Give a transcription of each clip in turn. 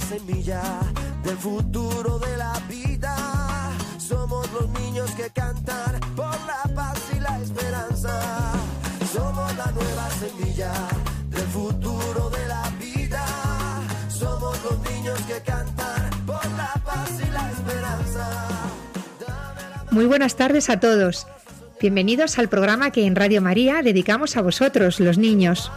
Semilla del futuro de la vida. Somos los niños que cantan por la paz y la esperanza. Somos la nueva semilla del futuro de la vida. Somos los niños que cantan por la paz y la esperanza. Muy buenas tardes a todos. Bienvenidos al programa que en Radio María dedicamos a vosotros, los niños.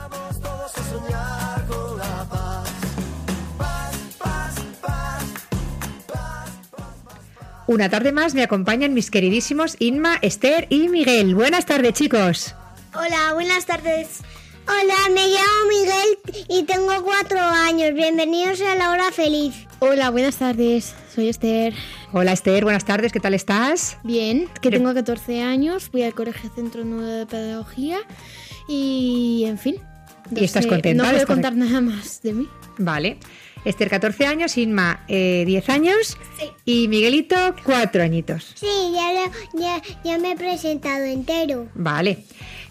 Una tarde más me acompañan mis queridísimos Inma, Esther y Miguel. Buenas tardes, chicos. Hola, buenas tardes. Hola, me llamo Miguel y tengo cuatro años. Bienvenidos a la hora feliz. Hola, buenas tardes. Soy Esther. Hola, Esther, buenas tardes, ¿qué tal estás? Bien, que tengo 14 años, voy al Colegio Centro Nuevo de Pedagogía y, en fin. ¿Y estás contenta No puedo estar contar nada más de mí. Vale. Esther, 14 años, Inma, eh, 10 años Sí. y Miguelito, 4 añitos. Sí, ya, lo- ya, ya me he presentado entero. Vale.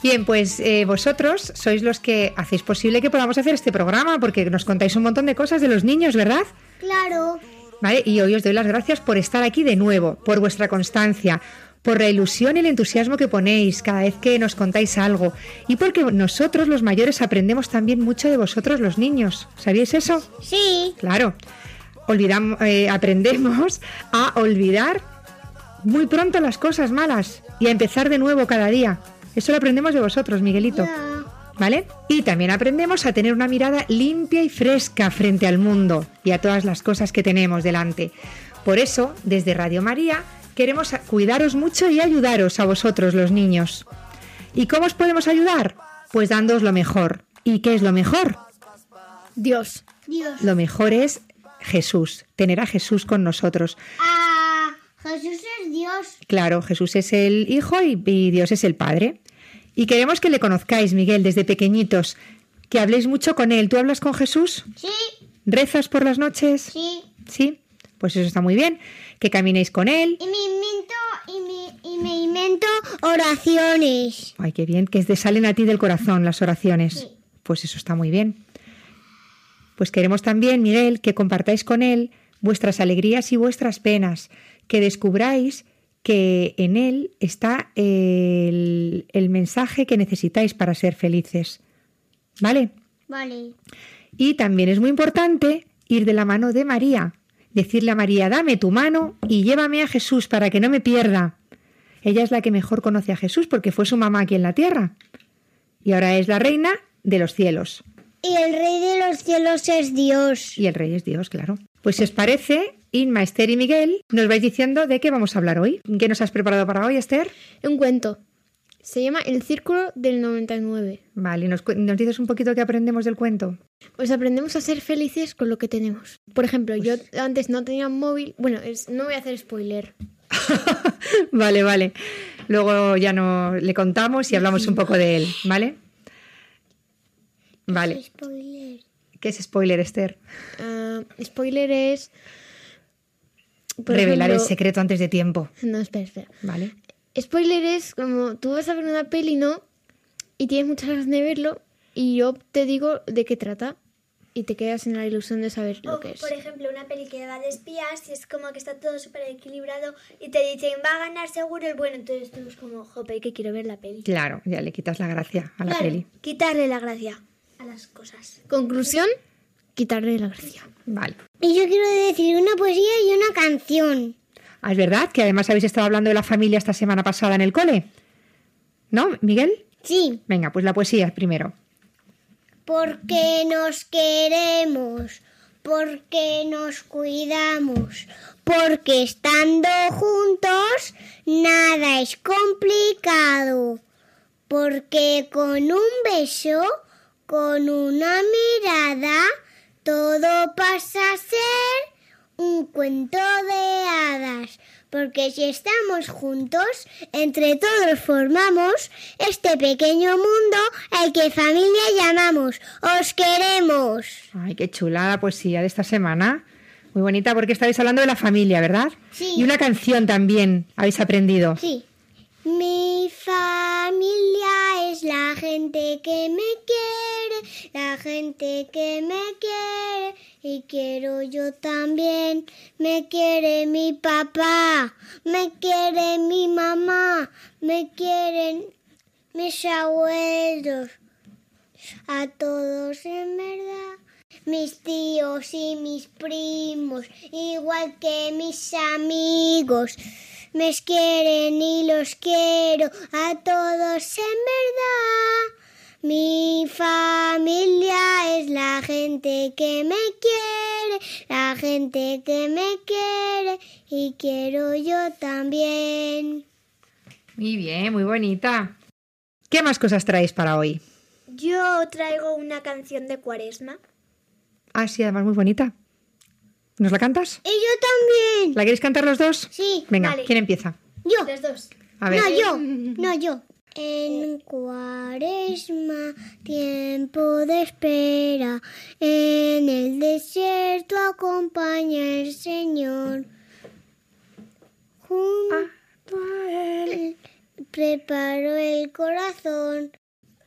Bien, pues eh, vosotros sois los que hacéis posible que podamos hacer este programa porque nos contáis un montón de cosas de los niños, ¿verdad? Claro. ¿Vale? Y hoy os doy las gracias por estar aquí de nuevo, por vuestra constancia, por la ilusión y el entusiasmo que ponéis cada vez que nos contáis algo y porque nosotros los mayores aprendemos también mucho de vosotros los niños. ¿Sabíais eso? Sí. Claro. Olvidamos, eh, aprendemos a olvidar muy pronto las cosas malas y a empezar de nuevo cada día. Eso lo aprendemos de vosotros, Miguelito. ¿Vale? Y también aprendemos a tener una mirada limpia y fresca frente al mundo y a todas las cosas que tenemos delante. Por eso, desde Radio María, queremos cuidaros mucho y ayudaros a vosotros, los niños. ¿Y cómo os podemos ayudar? Pues dándoos lo mejor. ¿Y qué es lo mejor? Dios. Dios. Lo mejor es Jesús, tener a Jesús con nosotros. Ah, Jesús es Dios. Claro, Jesús es el Hijo y, y Dios es el Padre. Y queremos que le conozcáis, Miguel, desde pequeñitos, que habléis mucho con Él. ¿Tú hablas con Jesús? Sí, ¿Rezas por las noches? sí. Sí, pues eso está muy bien. Que caminéis con Él. Y me invento, y me, y me invento oraciones. Ay, qué bien, que te salen a ti del corazón las oraciones. Sí. Pues eso está muy bien. Pues queremos también, Miguel, que compartáis con Él vuestras alegrías y vuestras penas, que descubráis que en Él está el, el mensaje que necesitáis para ser felices. ¿Vale? Vale. Y también es muy importante ir de la mano de María, decirle a María, dame tu mano y llévame a Jesús para que no me pierda. Ella es la que mejor conoce a Jesús porque fue su mamá aquí en la tierra. Y ahora es la reina de los cielos. Y el rey de los cielos es Dios. Y el rey es Dios, claro. Pues si os parece, Inma, Esther y Miguel, nos vais diciendo de qué vamos a hablar hoy. ¿Qué nos has preparado para hoy, Esther? Un cuento. Se llama El Círculo del 99. Vale, ¿nos, dices un poquito qué aprendemos del cuento? Pues aprendemos a ser felices con lo que tenemos. Por ejemplo, yo antes no tenía un móvil. Bueno, es- no voy a hacer spoiler. vale, vale. Luego ya no le contamos y hablamos un poco de él, ¿vale? Vale. Spoiler. ¿Qué es spoiler, Esther? Ah, spoiler es. Revelar el secreto antes de tiempo, No, espera, espera. ¿vale? Spoiler es como tú vas a ver una peli, ¿no? Y tienes muchas ganas de verlo y yo te digo de qué trata y te quedas en la ilusión de saber lo que es. por ejemplo, una peli que va de espías y es como que está todo súper equilibrado y te dicen va a ganar seguro el bueno, entonces tú es como, jope, que quiero ver la peli. Claro, ya le quitas la gracia a la Claro, peli. quitarle la gracia a las cosas. Conclusión, quitarle la gracia. Vale. Y yo quiero decir una poesía y una canción. Ah, ¿Es verdad que además habéis estado hablando de la familia esta semana pasada en el cole? ¿No, Miguel? Sí, Venga, pues la poesía primero. porque nos queremos, porque nos cuidamos, porque estando juntos nada es complicado, porque con un beso, con una mirada, todo pasa a ser un cuento de hadas. Porque si estamos juntos, entre todos formamos este pequeño mundo al que familia llamamos. ¡Os queremos! Ay, qué chula la poesía de esta semana. Muy bonita porque estáis hablando de la familia, ¿verdad? Sí. Y una canción también habéis aprendido. Sí. Mi familia es la gente que me quiere, la gente que me quiere y quiero yo también. Me quiere mi papá, me quiere mi mamá, me quieren mis abuelos, a todos en verdad. Mis tíos y mis primos, igual que mis amigos, me quieren y los quiero a todos en verdad. Mi familia es la gente que me quiere, la gente que me quiere y quiero yo también. Muy bien, muy bonita. ¿Qué más cosas traéis para hoy? Yo traigo una canción de cuaresma. Ah, sí, además muy bonita. ¿Nos la cantas? Y yo también. ¿La queréis cantar los dos? Sí, Venga, vale. ¿quién empieza? yo. Los dos. A ver. No, yo, no, yo. En cuaresma, tiempo de espera, en el desierto acompaña el Señor. Junto a él preparó el corazón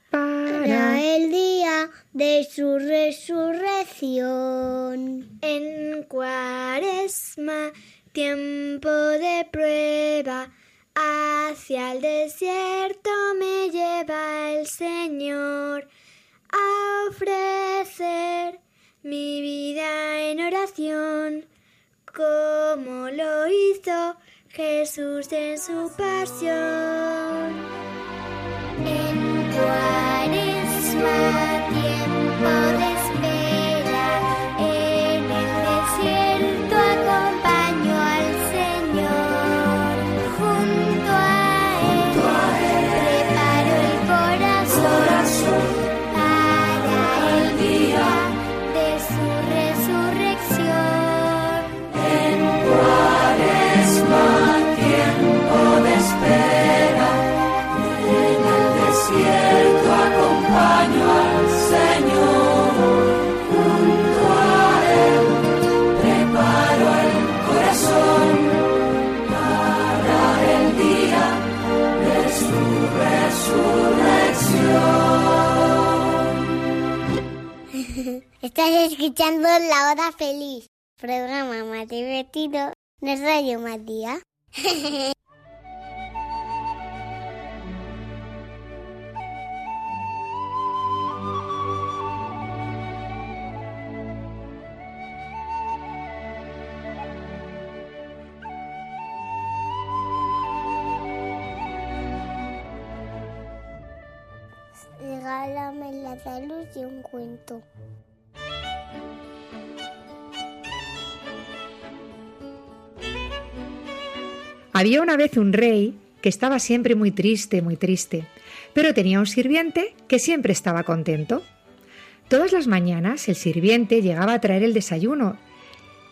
Para. para el día de su resurrección. En cuaresma, tiempo de prueba, hacia el desierto me lleva el Señor a ofrecer mi vida en oración, como lo hizo Jesús en su pasión. Estás escuchando La Hora Feliz, programa más divertido de Radio Matías. Había una vez un rey que estaba siempre muy triste, muy triste, pero tenía un sirviente que siempre estaba contento. Todas las mañanas el sirviente llegaba a traer el desayuno,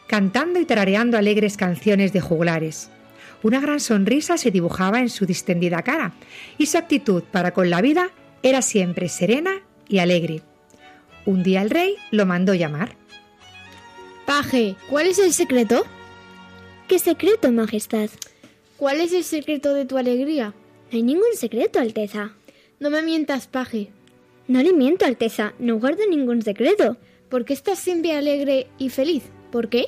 cantando y tarareando alegres canciones de juglares. Una gran sonrisa se dibujaba en su distendida cara, y su actitud para con la vida era siempre serena y alegre. Un día el rey lo mandó llamar. Paje, ¿cuál es el secreto? ¿Qué secreto, Majestad? ¿Cuál es el secreto de tu alegría? No hay ningún secreto, Alteza. No me mientas, paje. No le miento, Alteza. No guardo ningún secreto. ¿Por qué estás siempre alegre y feliz? ¿Por qué?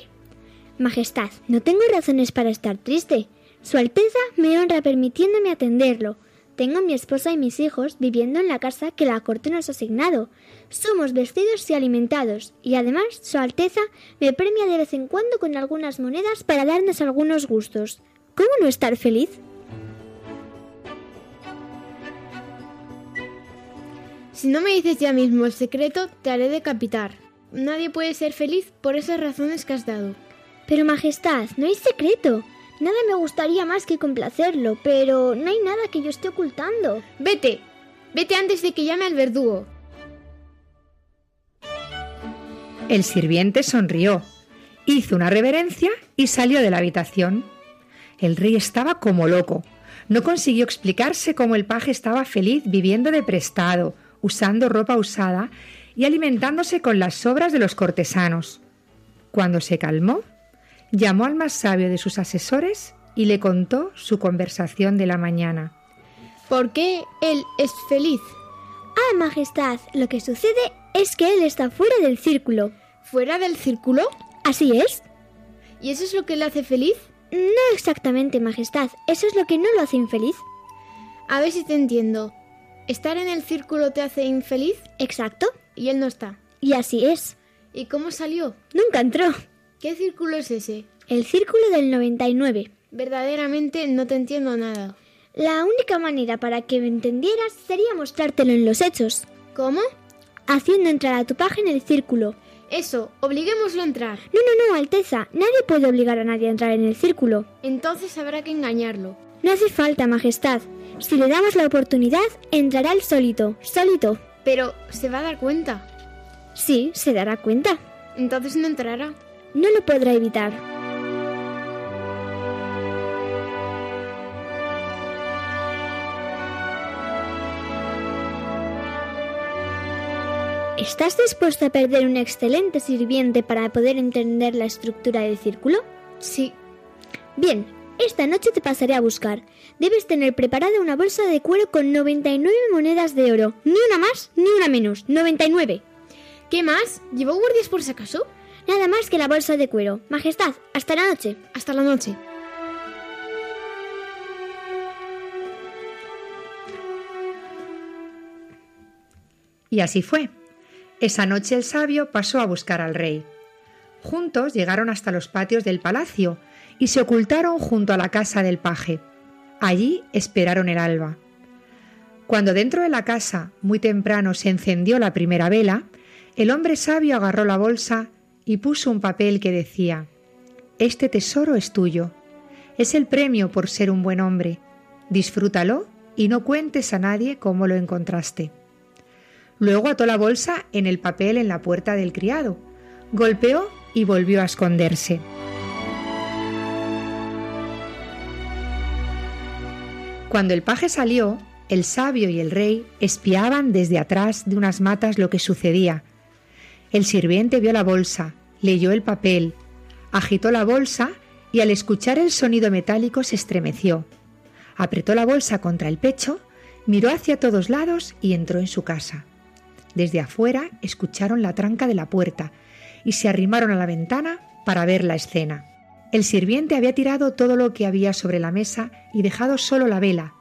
Majestad, no tengo razones para estar triste. Su Alteza me honra permitiéndome atenderlo. Tengo a mi esposa y mis hijos viviendo en la casa que la corte nos ha asignado. Somos vestidos y alimentados, y además Su Alteza me premia de vez en cuando con algunas monedas para darnos algunos gustos. ¿Cómo no estar feliz? Si no me dices ya mismo el secreto, te haré decapitar. Nadie puede ser feliz por esas razones que has dado. Pero Majestad, no hay secreto. Nada me gustaría más que complacerlo, pero no hay nada que yo esté ocultando. Vete, vete antes de que llame al verdugo. El sirviente sonrió, hizo una reverencia y salió de la habitación. El rey estaba como loco. No consiguió explicarse cómo el paje estaba feliz viviendo de prestado, usando ropa usada y alimentándose con las sobras de los cortesanos. Cuando se calmó, llamó al más sabio de sus asesores y le contó su conversación de la mañana. ¿Por qué él es feliz? Ah, Majestad, lo que sucede es que él está fuera del círculo. ¿Fuera del círculo? Así es. ¿Y eso es lo que le hace feliz? No exactamente, Majestad. Eso es lo que no lo hace infeliz. A ver si te entiendo. ¿Estar en el círculo te hace infeliz? Exacto. Y él no está. Y así es. ¿Y cómo salió? Nunca entró. ¿Qué círculo es ese? El círculo del 99. Verdaderamente no te entiendo nada. La única manera para que me entendieras sería mostrártelo en los hechos. ¿Cómo? Haciendo entrar a tu paje en el círculo. Eso, obliguémoslo a entrar. No, no, no, Alteza. Nadie puede obligar a nadie a entrar en el círculo. Entonces habrá que engañarlo. No hace falta, Majestad. Si le damos la oportunidad, entrará él solito, solito. Pero se va a dar cuenta. Sí, se dará cuenta. Entonces no entrará. No lo podrá evitar. ¿Estás dispuesto a perder un excelente sirviente para poder entender la estructura del círculo? Sí. Bien, esta noche te pasaré a buscar. Debes tener preparada una bolsa de cuero con 99 monedas de oro. Ni una más, ni una menos. 99. ¿Qué más? ¿Llevó guardias por si acaso? Nada más que la bolsa de cuero. Majestad, hasta la noche. Hasta la noche. Y así fue. Esa noche el sabio pasó a buscar al rey. Juntos llegaron hasta los patios del palacio y se ocultaron junto a la casa del paje. Allí esperaron el alba. Cuando dentro de la casa, muy temprano, se encendió la primera vela, el hombre sabio agarró la bolsa y puso un papel que decía Este tesoro es tuyo. Es el premio por ser un buen hombre. Disfrútalo y no cuentes a nadie cómo lo encontraste. Luego ató la bolsa en el papel en la puerta del criado, golpeó y volvió a esconderse. Cuando el paje salió, el sabio y el rey espiaban desde atrás de unas matas lo que sucedía. El sirviente vio la bolsa, leyó el papel, agitó la bolsa y al escuchar el sonido metálico se estremeció. Apretó la bolsa contra el pecho, miró hacia todos lados y entró en su casa. Desde afuera escucharon la tranca de la puerta y se arrimaron a la ventana para ver la escena. El sirviente había tirado todo lo que había sobre la mesa y dejado solo la vela.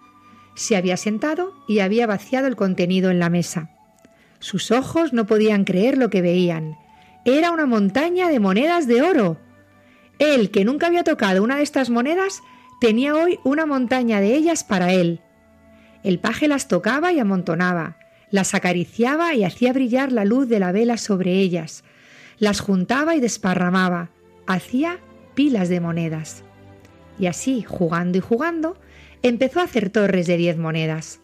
Se había sentado y había vaciado el contenido en la mesa. Sus ojos no podían creer lo que veían. Era una montaña de monedas de oro. Él, que nunca había tocado una de estas monedas, tenía hoy una montaña de ellas para él. El paje las tocaba y amontonaba, las acariciaba y hacía brillar la luz de la vela sobre ellas, las juntaba y desparramaba, hacía pilas de monedas. Y así, jugando y jugando, empezó a hacer torres de diez monedas.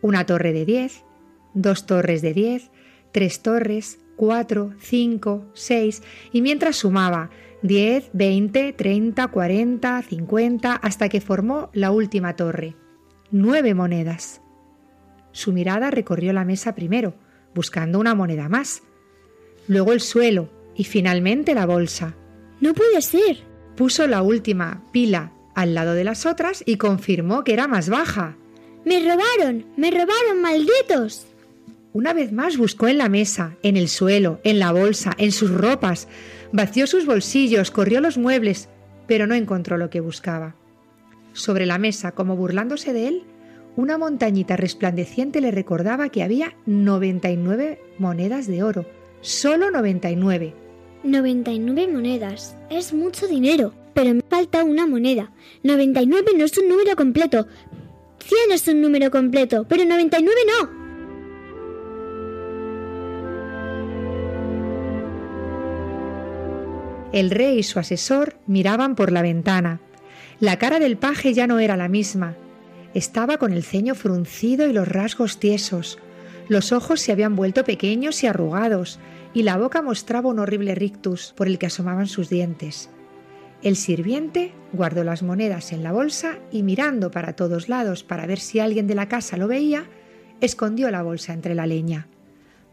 Una torre de diez, dos torres de diez, tres torres, cuatro, cinco, seis, y mientras sumaba diez, veinte, treinta, cuarenta, cincuenta, hasta que formó la última torre. Nueve monedas. Su mirada recorrió la mesa primero, buscando una moneda más, luego el suelo y finalmente la bolsa. No puede ser. Puso la última pila al lado de las otras y confirmó que era más baja. Me robaron, me robaron, malditos. Una vez más buscó en la mesa, en el suelo, en la bolsa, en sus ropas, vació sus bolsillos, corrió los muebles, pero no encontró lo que buscaba. Sobre la mesa, como burlándose de él, una montañita resplandeciente le recordaba que había 99 monedas de oro. Solo 99. 99 monedas. Es mucho dinero, pero me falta una moneda. 99 no es un número completo. 100 es un número completo, pero 99 no. El rey y su asesor miraban por la ventana. La cara del paje ya no era la misma. Estaba con el ceño fruncido y los rasgos tiesos. Los ojos se habían vuelto pequeños y arrugados, y la boca mostraba un horrible rictus por el que asomaban sus dientes. El sirviente guardó las monedas en la bolsa y mirando para todos lados para ver si alguien de la casa lo veía, escondió la bolsa entre la leña.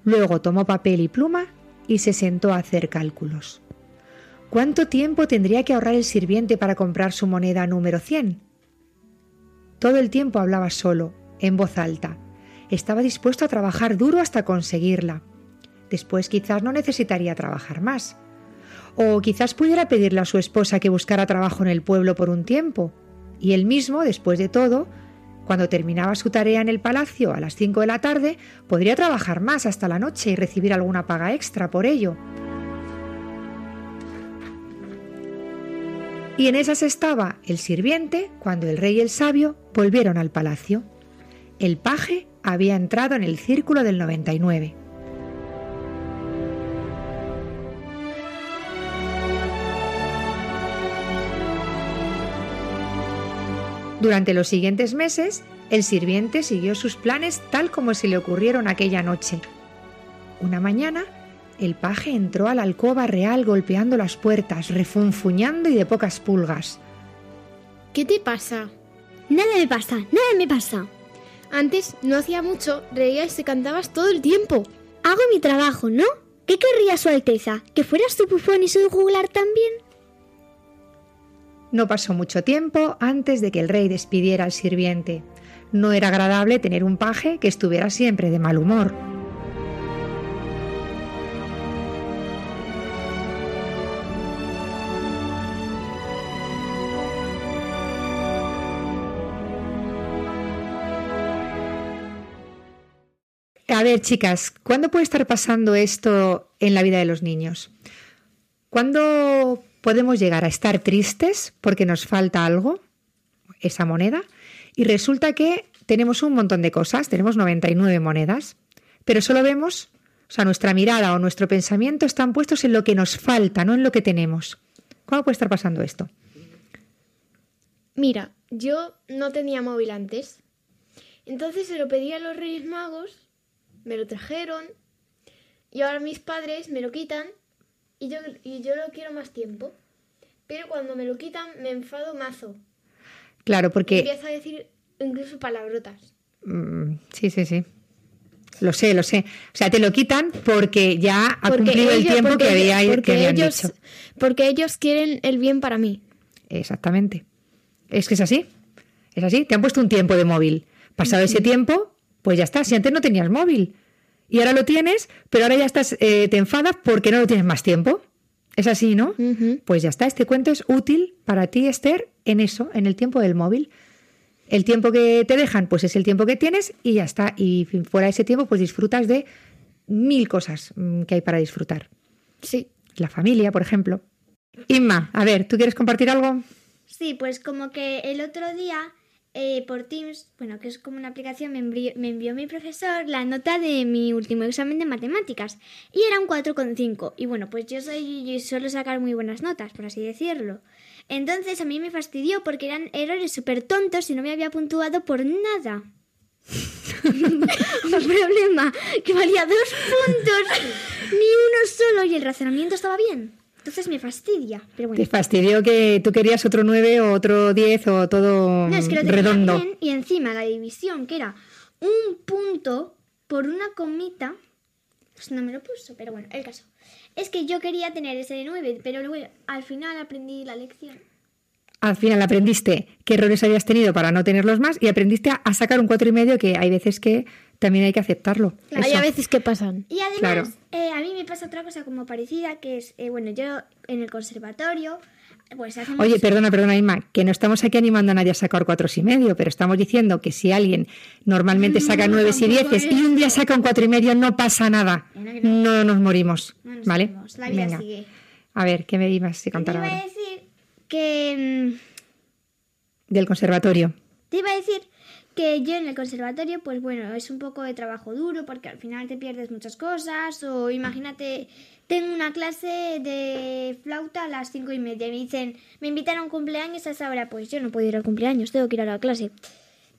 Luego tomó papel y pluma y se sentó a hacer cálculos. ¿Cuánto tiempo tendría que ahorrar el sirviente para comprar su moneda número 100? Todo el tiempo hablaba solo, en voz alta. Estaba dispuesto a trabajar duro hasta conseguirla. Después quizás no necesitaría trabajar más. O quizás pudiera pedirle a su esposa que buscara trabajo en el pueblo por un tiempo. Y él mismo, después de todo, cuando terminaba su tarea en el palacio a las 5 de la tarde, podría trabajar más hasta la noche y recibir alguna paga extra por ello. Y en esas estaba el sirviente cuando el rey y el sabio volvieron al palacio. El paje había entrado en el círculo del 99. Durante los siguientes meses, el sirviente siguió sus planes tal como se le ocurrieron aquella noche. Una mañana, el paje entró a la alcoba real golpeando las puertas, refunfuñando y de pocas pulgas. ¿Qué te pasa? Nada me pasa, nada me pasa. Antes, no hacía mucho, reías y cantabas todo el tiempo. Hago mi trabajo, ¿no? ¿Qué querría Su Alteza? ¿Que fueras tu bufón y su juglar también? No pasó mucho tiempo antes de que el rey despidiera al sirviente. No era agradable tener un paje que estuviera siempre de mal humor. A ver, chicas, ¿cuándo puede estar pasando esto en la vida de los niños? ¿Cuándo podemos llegar a estar tristes porque nos falta algo, esa moneda, y resulta que tenemos un montón de cosas, tenemos 99 monedas, pero solo vemos, o sea, nuestra mirada o nuestro pensamiento están puestos en lo que nos falta, no en lo que tenemos. ¿Cuándo puede estar pasando esto? Mira, yo no tenía móvil antes. Entonces se lo pedí a los Reyes Magos, me lo trajeron, y ahora mis padres me lo quitan y yo, y yo lo quiero más tiempo. Pero cuando me lo quitan me enfado mazo. Claro, porque... empiezo a decir incluso palabrotas. Mm, sí, sí, sí. Lo sé, lo sé. O sea, te lo quitan porque ya ha cumplido el tiempo que, había, que habían ellos, dicho. Porque ellos quieren el bien para mí. Exactamente. Es que es así. Es así. Te han puesto un tiempo de móvil. Pasado ese tiempo, pues ya está. Si antes no tenías móvil y ahora lo tienes, pero ahora ya estás, eh, te enfadas porque no lo tienes más tiempo. Es así, ¿no? Pues ya está. Este cuento es útil para ti, Esther, en eso, en el tiempo del móvil. El tiempo que te dejan, pues es el tiempo que tienes y ya está. Y fuera de ese tiempo, pues disfrutas de mil cosas mm, que hay para disfrutar. Sí. La familia, por ejemplo. Inma, a ver, ¿tú quieres compartir algo? Sí, pues como que el otro día eh, por Teams, bueno, que es como una aplicación, me envió, me envió mi profesor la nota de mi último examen de matemáticas y era un 4,5. Y bueno, pues yo soy yo suelo sacar muy buenas notas, por así decirlo. Entonces a mí me fastidió porque eran errores súper tontos y no me había puntuado por nada. Un problema que valía dos puntos, ni uno solo y el razonamiento estaba bien. Entonces me fastidia, pero bueno. Te fastidió que tú querías otro 9 o otro 10 o todo No, es que lo mm, tenía redondo. bien y encima la división, que era un punto por una comita, pues no me lo puso, pero bueno, el caso. Es que yo quería tener ese de 9, pero luego al final aprendí la lección. Al final aprendiste qué errores habías tenido para no tenerlos más y aprendiste a, a sacar un cuatro y medio que hay veces que también hay que aceptarlo. Hay a veces que pasan. Y además, Claro. eh, a mí me pasa otra cosa como parecida, que es, eh, bueno, yo en el conservatorio pues hacemos... Oye, perdona, perdona, Inma, que no estamos aquí animando a nadie a sacar cuatro y medio, pero estamos diciendo que si alguien normalmente saca nueve y dieces y un día saca un cuatro y medio, no pasa nada. No, nos morimos, No nos ¿vale? morimos, la vida Venga. sigue. A ver, ¿qué me ibas a Te contar iba a decir que... mm, Del conservatorio. Te iba a decir que yo en el conservatorio, pues bueno, es un poco de trabajo duro porque al final te pierdes muchas cosas. O imagínate, tengo una clase de flauta a las cinco y media y me dicen, me invitan a un cumpleaños a esa hora. Pues yo no puedo ir al cumpleaños, tengo que ir a la clase.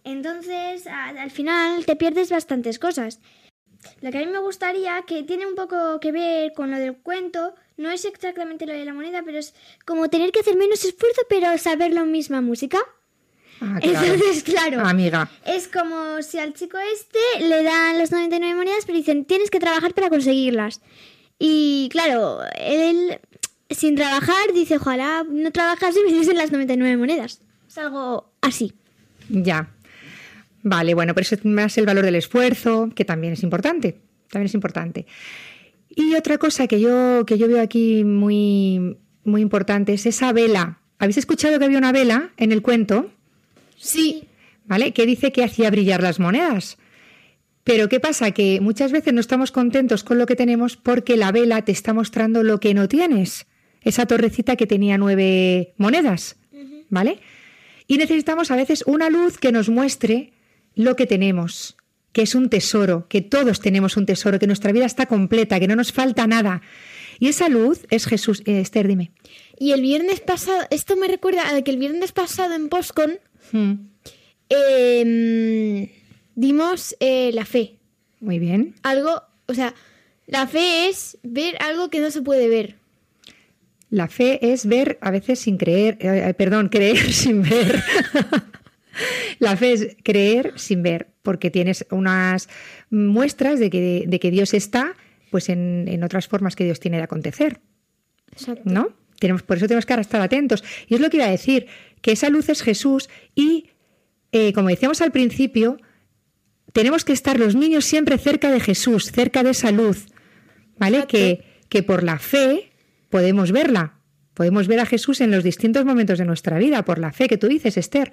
Entonces, al final te pierdes bastantes cosas. Lo que a mí me gustaría, que tiene un poco que ver con lo del cuento, no es exactamente lo de la moneda, pero es como tener que hacer menos esfuerzo, pero saber la misma música. Ah, claro. Entonces, claro. Amiga. Es como si al chico este le dan los 99 monedas, pero dicen, tienes que trabajar para conseguirlas. Y claro, él sin trabajar dice, ojalá no trabajas y me diesen las 99 monedas. Es algo así. Ya. Vale, bueno, pero eso es más el valor del esfuerzo, que también es importante. También es importante. Y otra cosa que yo, que yo veo aquí muy, muy importante es esa vela. ¿Habéis escuchado que había una vela en el cuento? Sí. ¿Vale? Que dice que hacía brillar las monedas. Pero ¿qué pasa? Que muchas veces no estamos contentos con lo que tenemos porque la vela te está mostrando lo que no tienes. Esa torrecita que tenía nueve monedas. ¿Vale? Y necesitamos a veces una luz que nos muestre lo que tenemos, que es un tesoro, que todos tenemos un tesoro, que nuestra vida está completa, que no nos falta nada. Y esa luz es Jesús. Eh, Esther, dime. Y el viernes pasado, esto me recuerda a que el viernes pasado en Postcon Hmm, eh, dimos eh, la fe. Muy bien. Algo, o sea, la fe es ver algo que no se puede ver. La fe es ver a veces sin creer, eh, eh, perdón, creer sin ver. La fe es creer sin ver, porque tienes unas muestras de que, de que Dios está pues en, en otras formas que Dios tiene de acontecer, Exacto. ¿no? Tenemos, por eso tenemos que ahora estar atentos. Y es lo que iba a decir, que esa luz es Jesús y, eh, como decíamos al principio, tenemos que estar los niños siempre cerca de Jesús, cerca de esa luz, ¿vale? Que, que por la fe podemos verla. Podemos ver a Jesús en los distintos momentos de nuestra vida, por la fe que tú dices, Esther.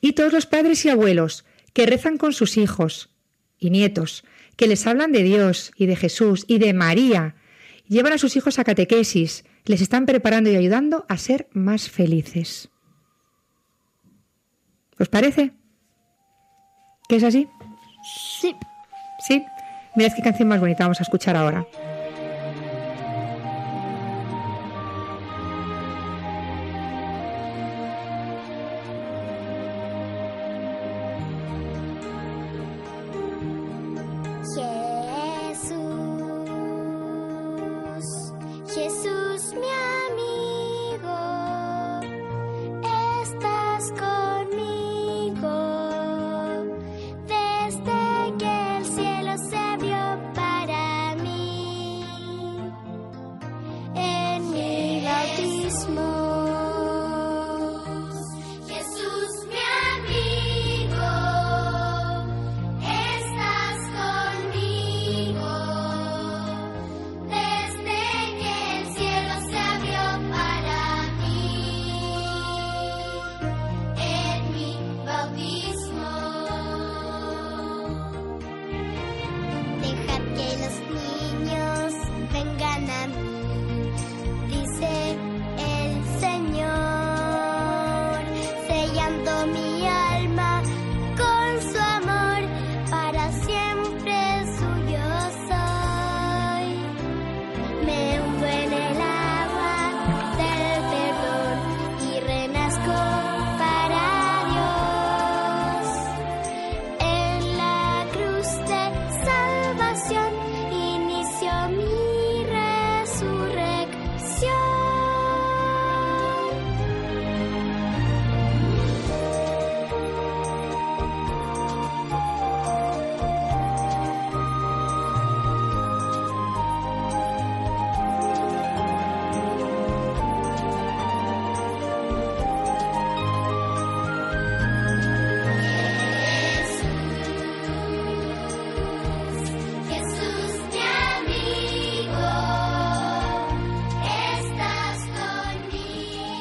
Y todos los padres y abuelos que rezan con sus hijos y nietos, que les hablan de Dios y de Jesús y de María, llevan a sus hijos a catequesis, les están preparando y ayudando a ser más felices. ¿Os parece? ¿Que es así? Sí. Sí. Mirad qué canción más bonita vamos a escuchar ahora.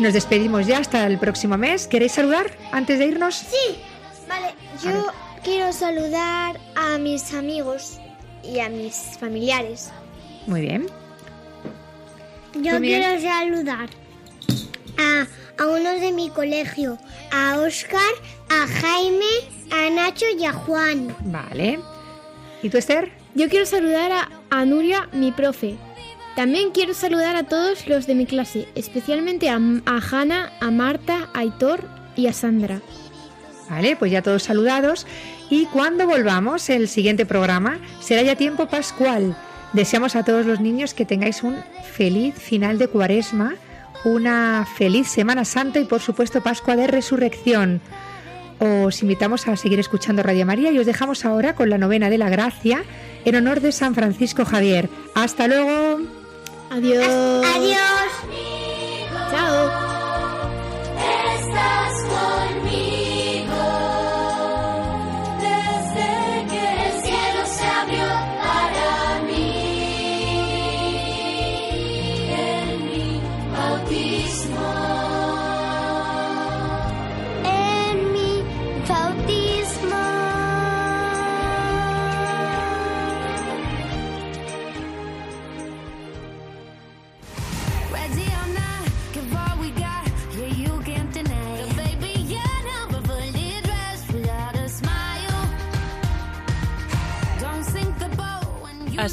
Nos despedimos ya hasta el próximo mes. ¿Queréis saludar antes de irnos? Sí, vale. Yo quiero saludar a mis amigos y a mis familiares. Muy bien. Yo quiero saludar a, a unos de mi colegio, a Oscar, a Jaime, a Nacho y a Juan. Vale. ¿Y tú, Esther? Yo quiero saludar a, a Nuria, mi profe. También quiero saludar a todos los de mi clase, especialmente a, a Hanna, a Marta, a Aitor y a Sandra. Vale, pues ya todos saludados. Y cuando volvamos, el siguiente programa será ya tiempo pascual. Deseamos a todos los niños que tengáis un feliz final de cuaresma, una feliz Semana Santa y por supuesto Pascua de Resurrección. Os invitamos a seguir escuchando Radio María y os dejamos ahora con la novena de la gracia en honor de San Francisco Javier. Hasta luego. Adiós. Adiós.